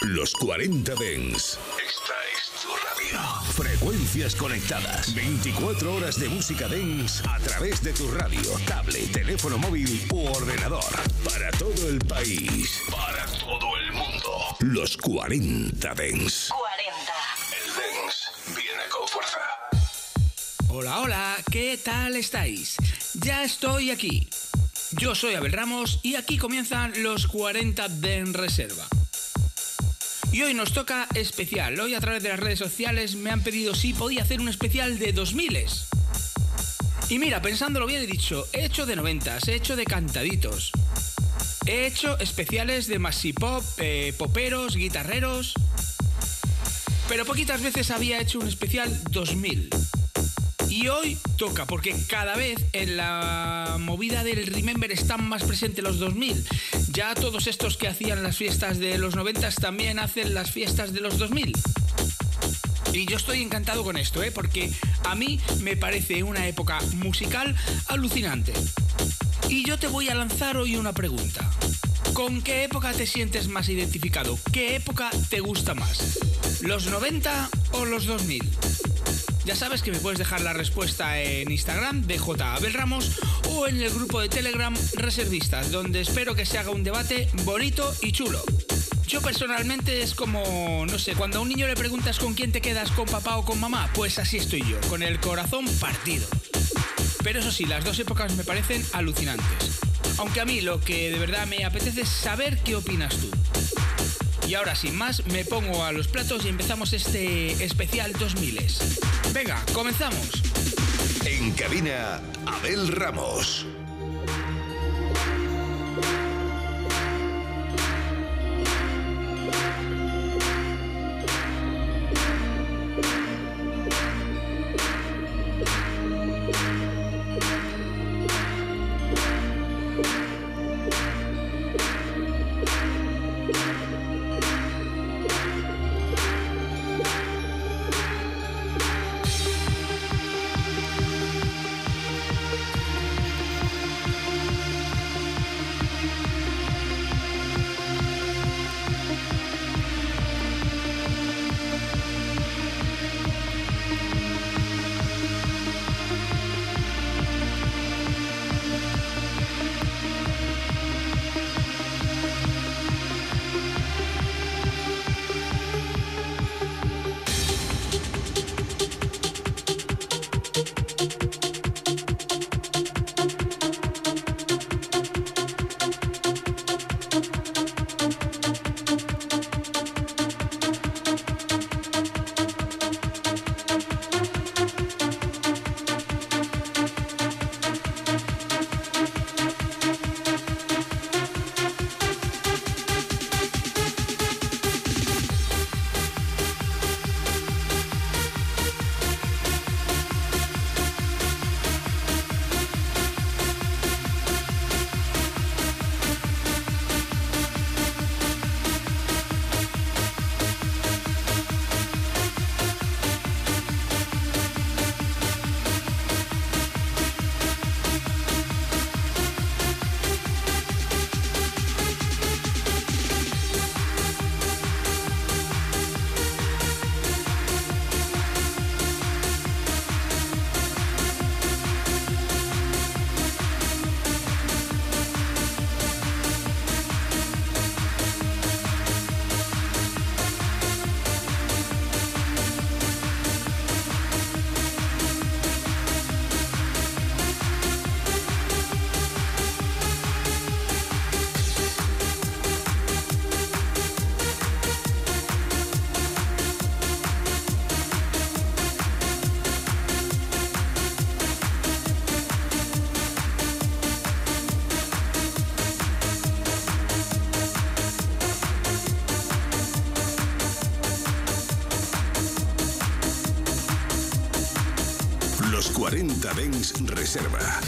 Los 40 Dens. Esta es tu radio. Frecuencias conectadas. 24 horas de música Dens a través de tu radio, tablet, teléfono móvil u ordenador. Para todo el país. Para todo el mundo. Los 40 Dens. 40. El Dens viene con fuerza. Hola, hola, ¿qué tal estáis? Ya estoy aquí. Yo soy Abel Ramos y aquí comienzan los 40 Den Reserva. Y hoy nos toca especial. Hoy a través de las redes sociales me han pedido si podía hacer un especial de 2000 Y mira, pensándolo bien he dicho, he hecho de 90, he hecho de cantaditos. He hecho especiales de maxi-pop, eh, poperos, guitarreros. Pero poquitas veces había hecho un especial 2000. Y hoy toca, porque cada vez en la movida del Remember están más presentes los 2000. Ya todos estos que hacían las fiestas de los 90 también hacen las fiestas de los 2000. Y yo estoy encantado con esto, ¿eh? porque a mí me parece una época musical alucinante. Y yo te voy a lanzar hoy una pregunta. ¿Con qué época te sientes más identificado? ¿Qué época te gusta más? ¿Los 90 o los 2000? Ya sabes que me puedes dejar la respuesta en Instagram de J. Abel Ramos o en el grupo de Telegram Reservistas, donde espero que se haga un debate bonito y chulo. Yo personalmente es como, no sé, cuando a un niño le preguntas con quién te quedas, con papá o con mamá, pues así estoy yo, con el corazón partido. Pero eso sí, las dos épocas me parecen alucinantes. Aunque a mí lo que de verdad me apetece es saber qué opinas tú. Y ahora sin más me pongo a los platos y empezamos este especial 2000. Venga, comenzamos. En cabina, Abel Ramos. Reserva.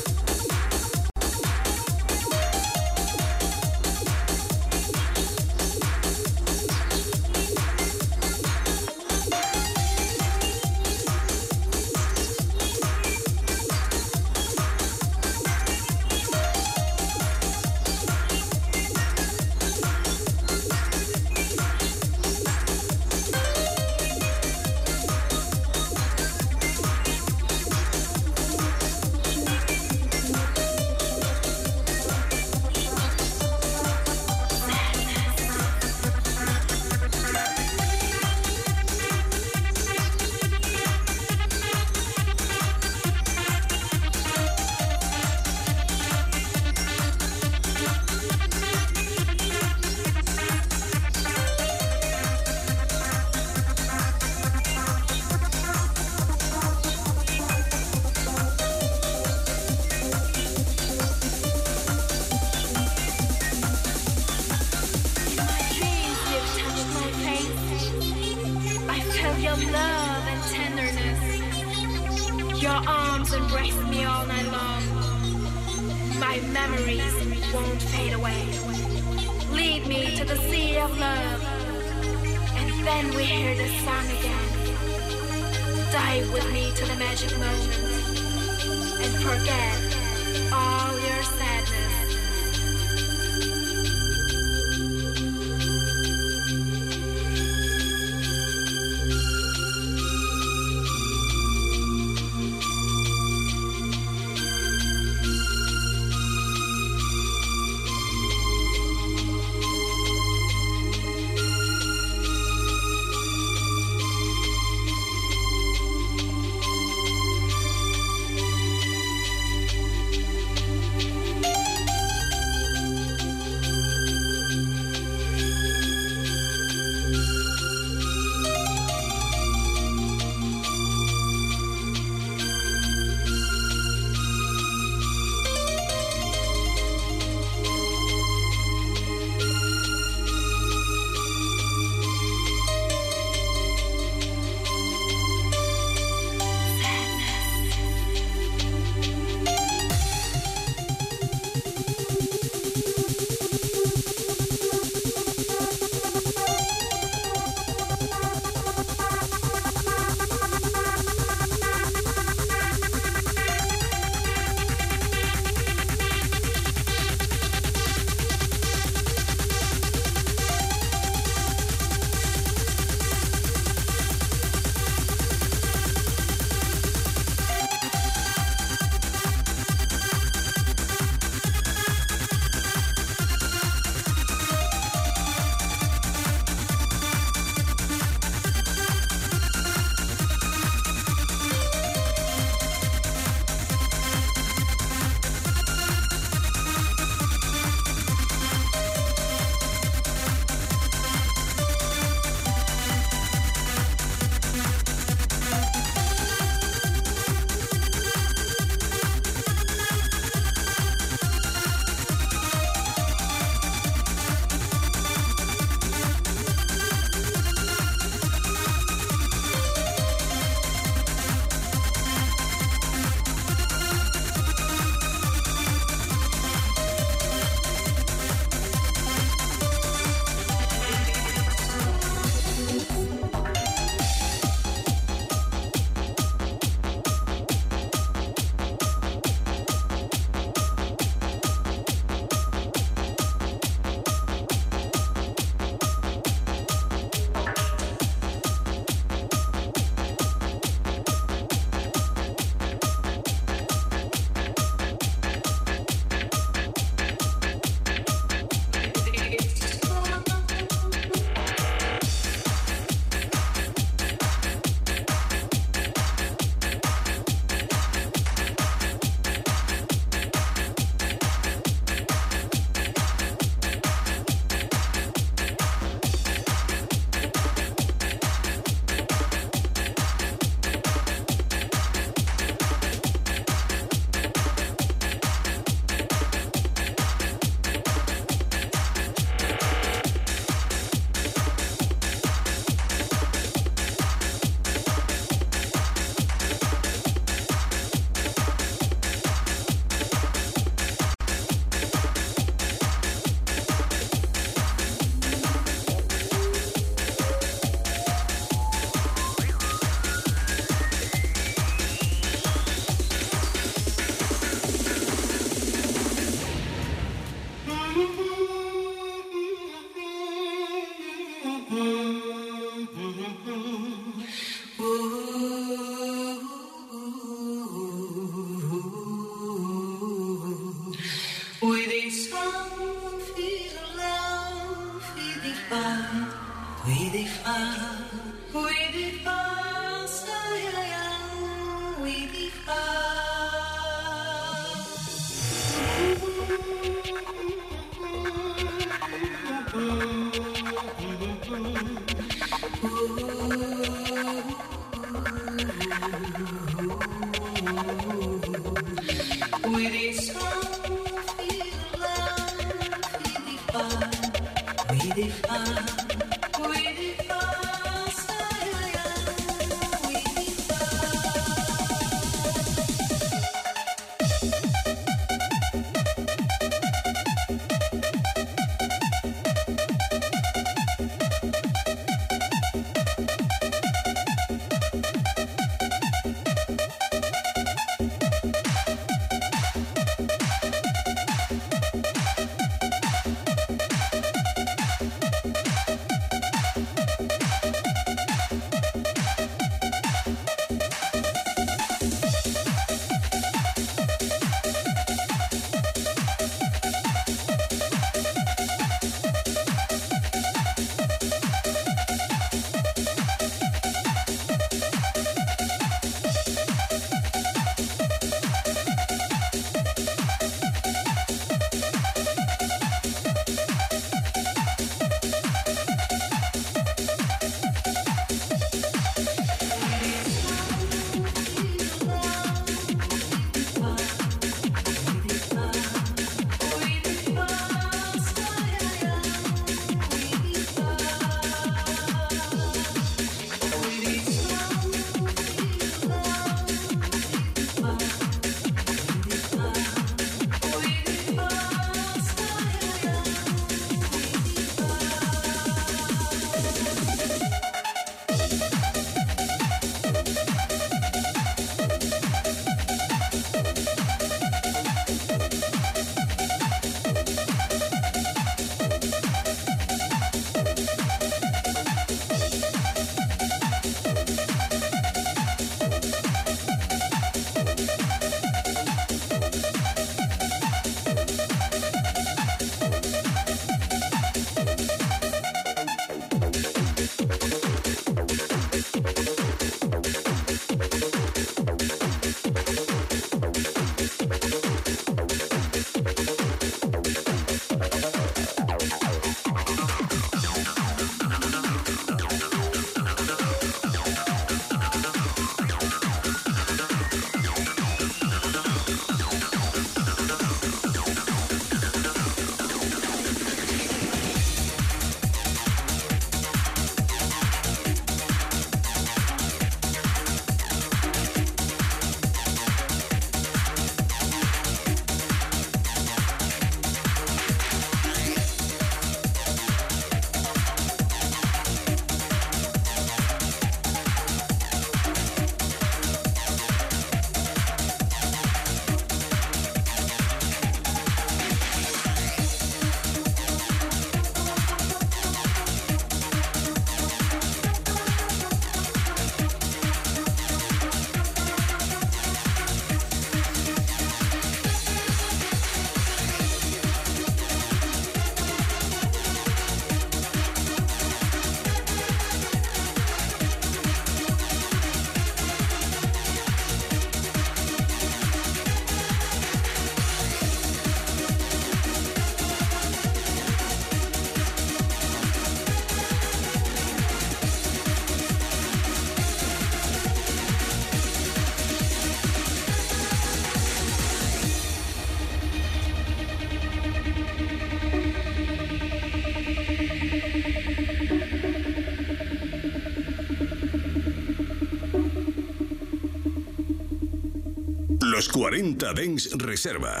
40 Dens Reserva.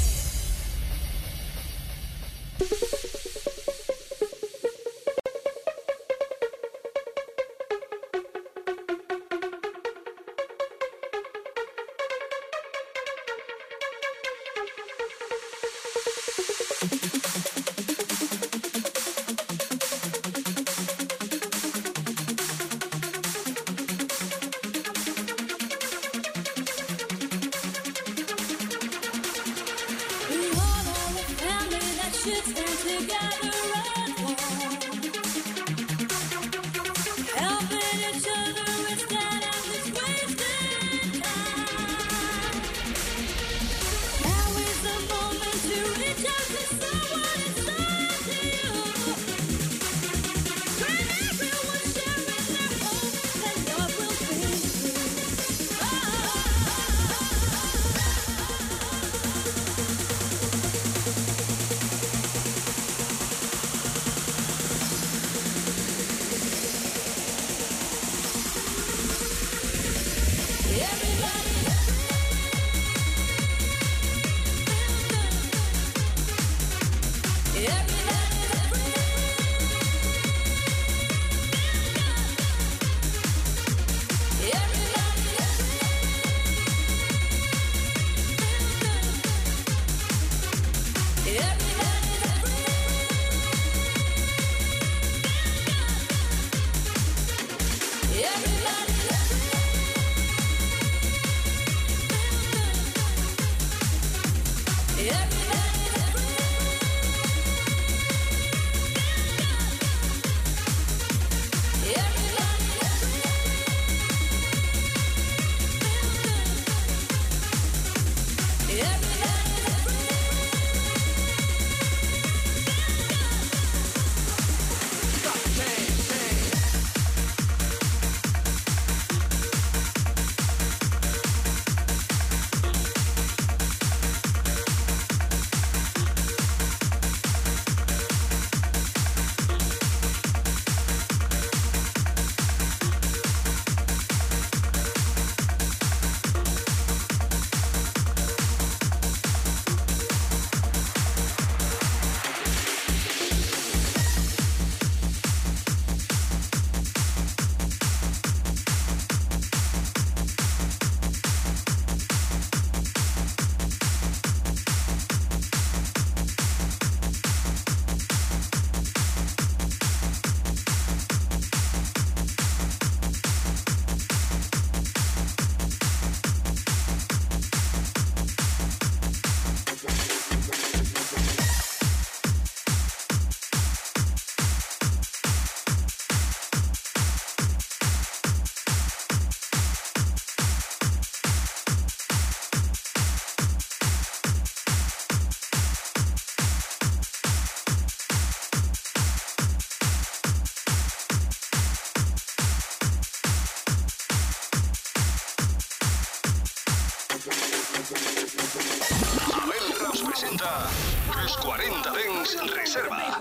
40 Dens Reserva.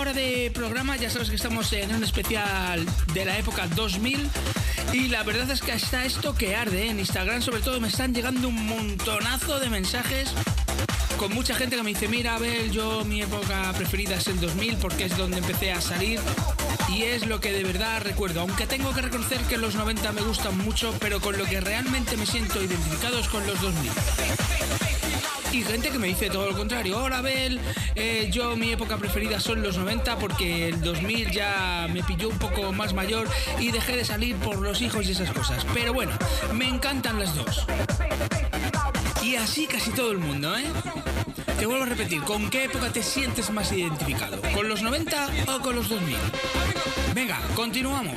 Hora de programa, ya sabes que estamos en un especial de la época 2000 y la verdad es que está esto que arde. ¿eh? En Instagram sobre todo me están llegando un montonazo de mensajes con mucha gente que me dice, mira Abel, yo mi época preferida es el 2000 porque es donde empecé a salir y es lo que de verdad recuerdo. Aunque tengo que reconocer que los 90 me gustan mucho, pero con lo que realmente me siento identificado es con los 2000 y gente que me dice todo lo contrario. Hola, Bel, eh, yo mi época preferida son los 90 porque el 2000 ya me pilló un poco más mayor y dejé de salir por los hijos y esas cosas. Pero bueno, me encantan las dos. Y así casi todo el mundo, ¿eh? Te vuelvo a repetir, ¿con qué época te sientes más identificado? ¿Con los 90 o con los 2000? Venga, continuamos.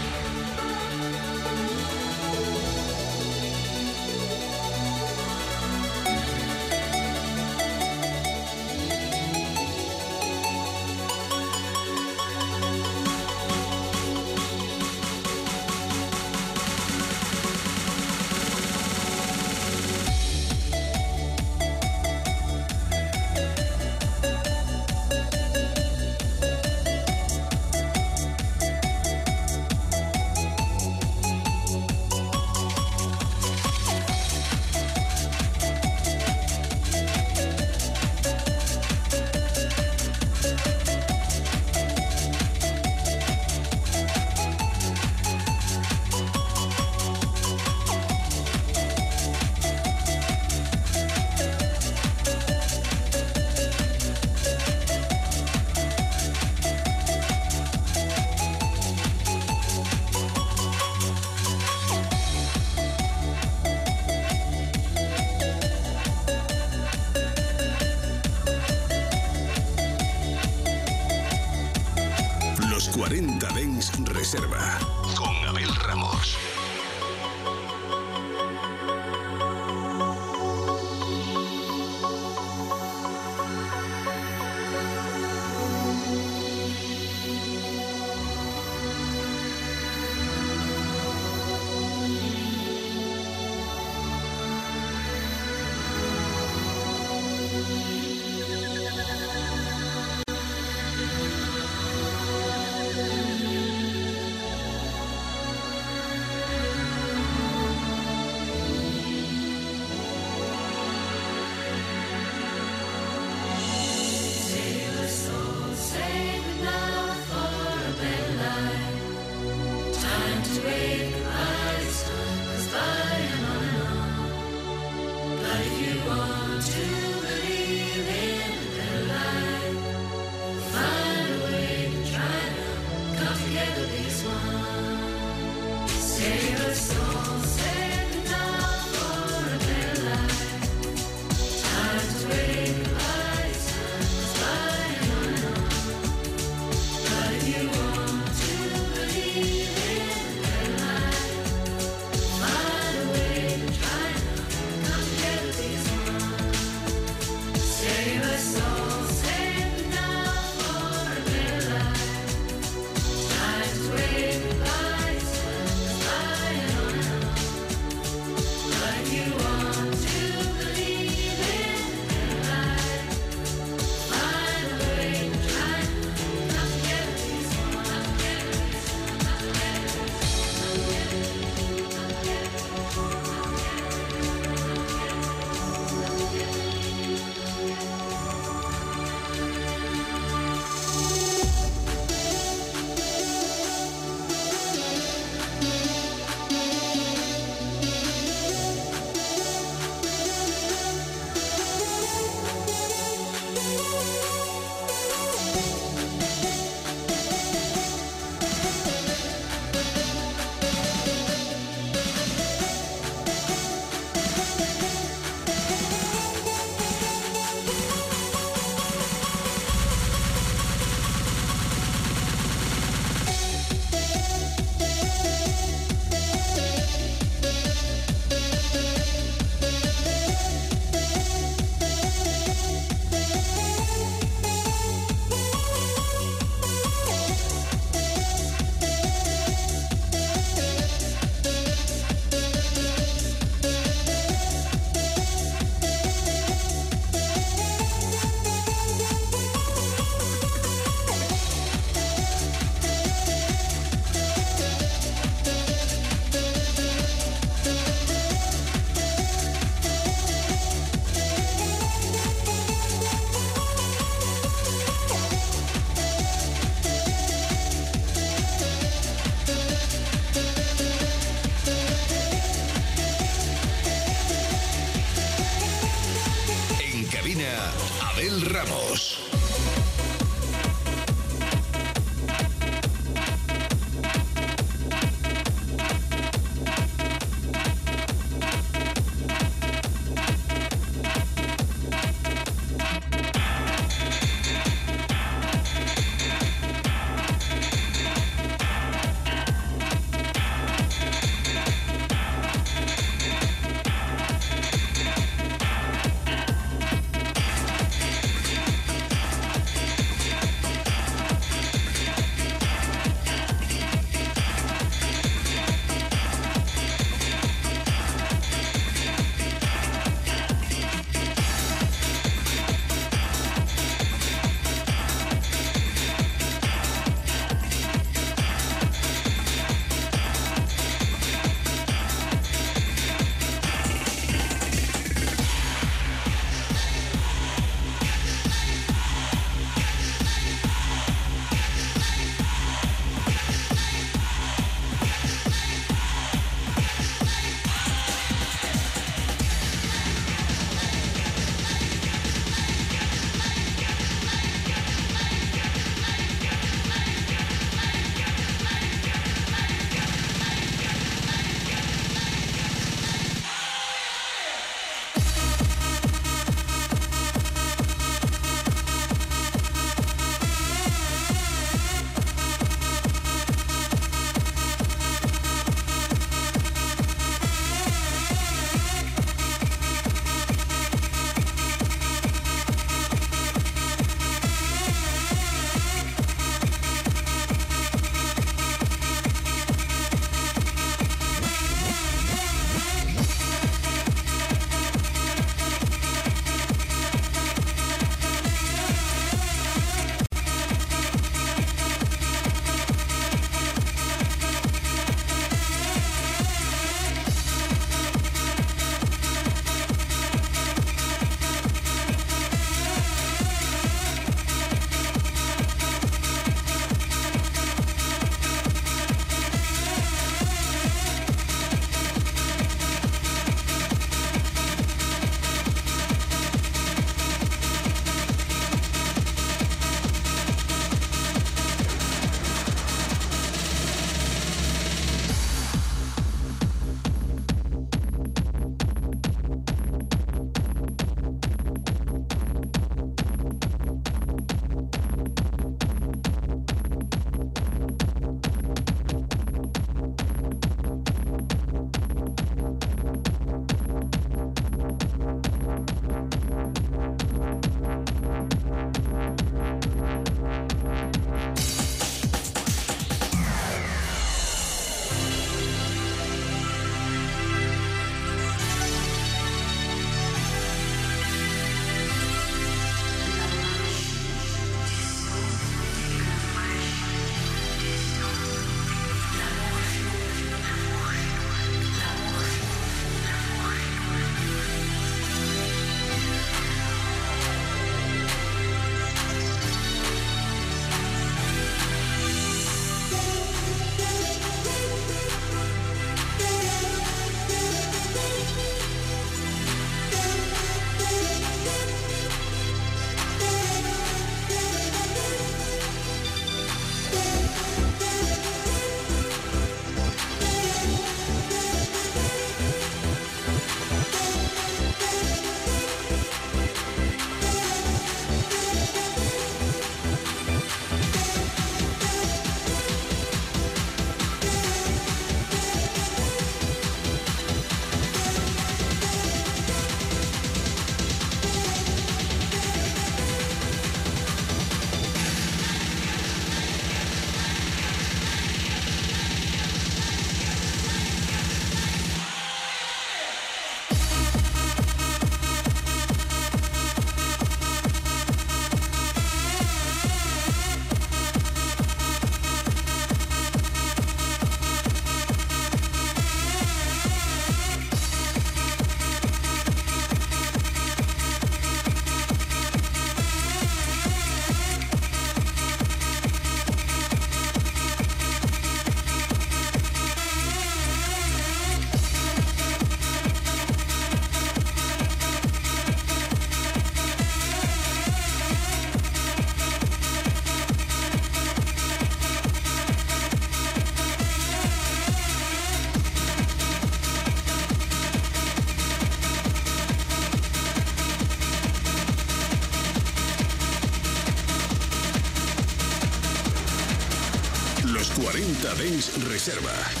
Reserva.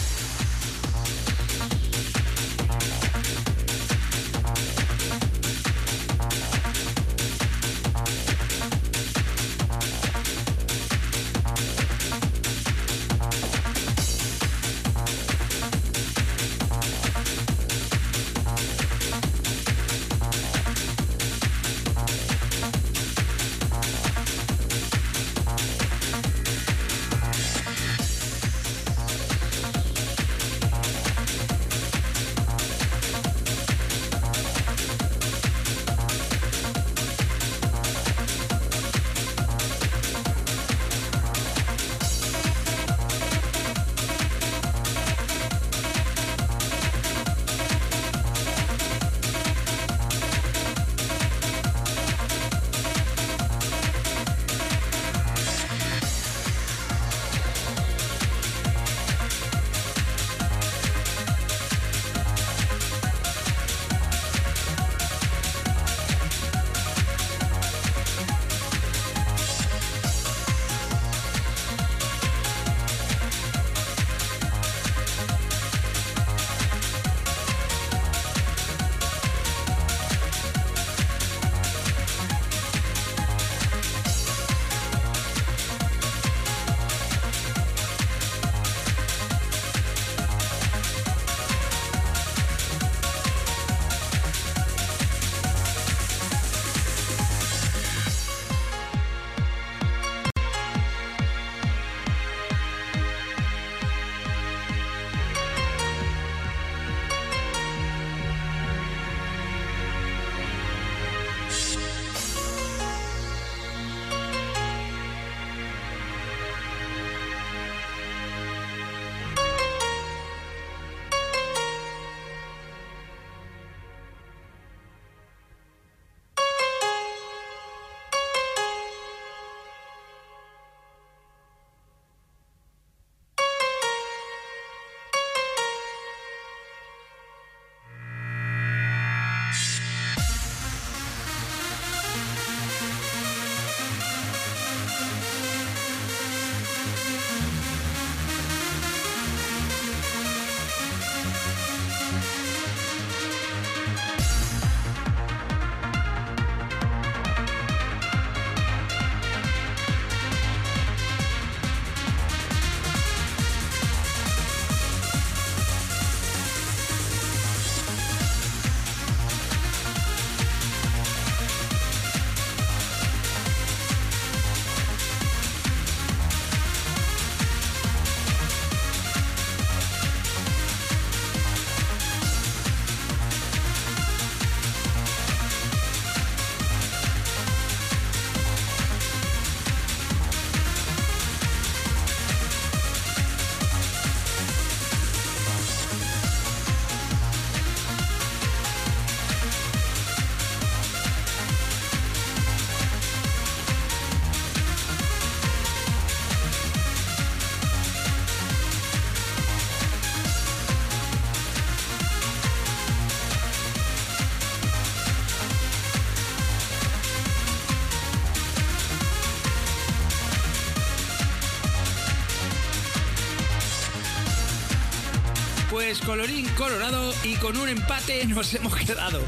Colorín colorado y con un empate nos hemos quedado.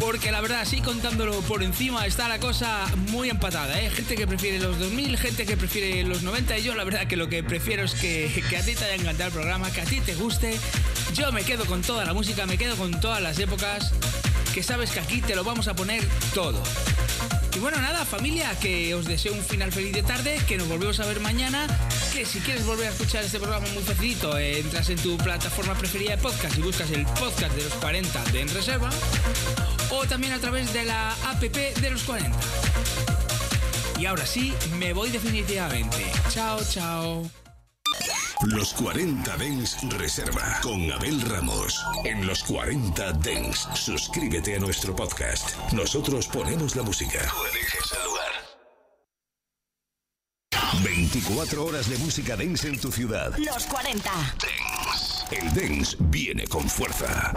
Porque la verdad, así contándolo por encima, está la cosa muy empatada. ¿eh? Gente que prefiere los 2000, gente que prefiere los 90. Y yo la verdad que lo que prefiero es que, que a ti te haya encantado el programa, que a ti te guste. Yo me quedo con toda la música, me quedo con todas las épocas. Que sabes que aquí te lo vamos a poner todo. Y bueno, nada, familia, que os deseo un final feliz de tarde, que nos volvemos a ver mañana, si quieres volver a escuchar este programa muy facilito, eh, entras en tu plataforma preferida de podcast y buscas el podcast de los 40 de En Reserva, o también a través de la app de los 40. Y ahora sí, me voy definitivamente. Chao, chao. Los 40 Dens Reserva con Abel Ramos. En los 40 Dens, suscríbete a nuestro podcast. Nosotros ponemos la música. Tú eliges el lugar. 24 horas de música dance en tu ciudad. Los 40. Dance. El dance viene con fuerza.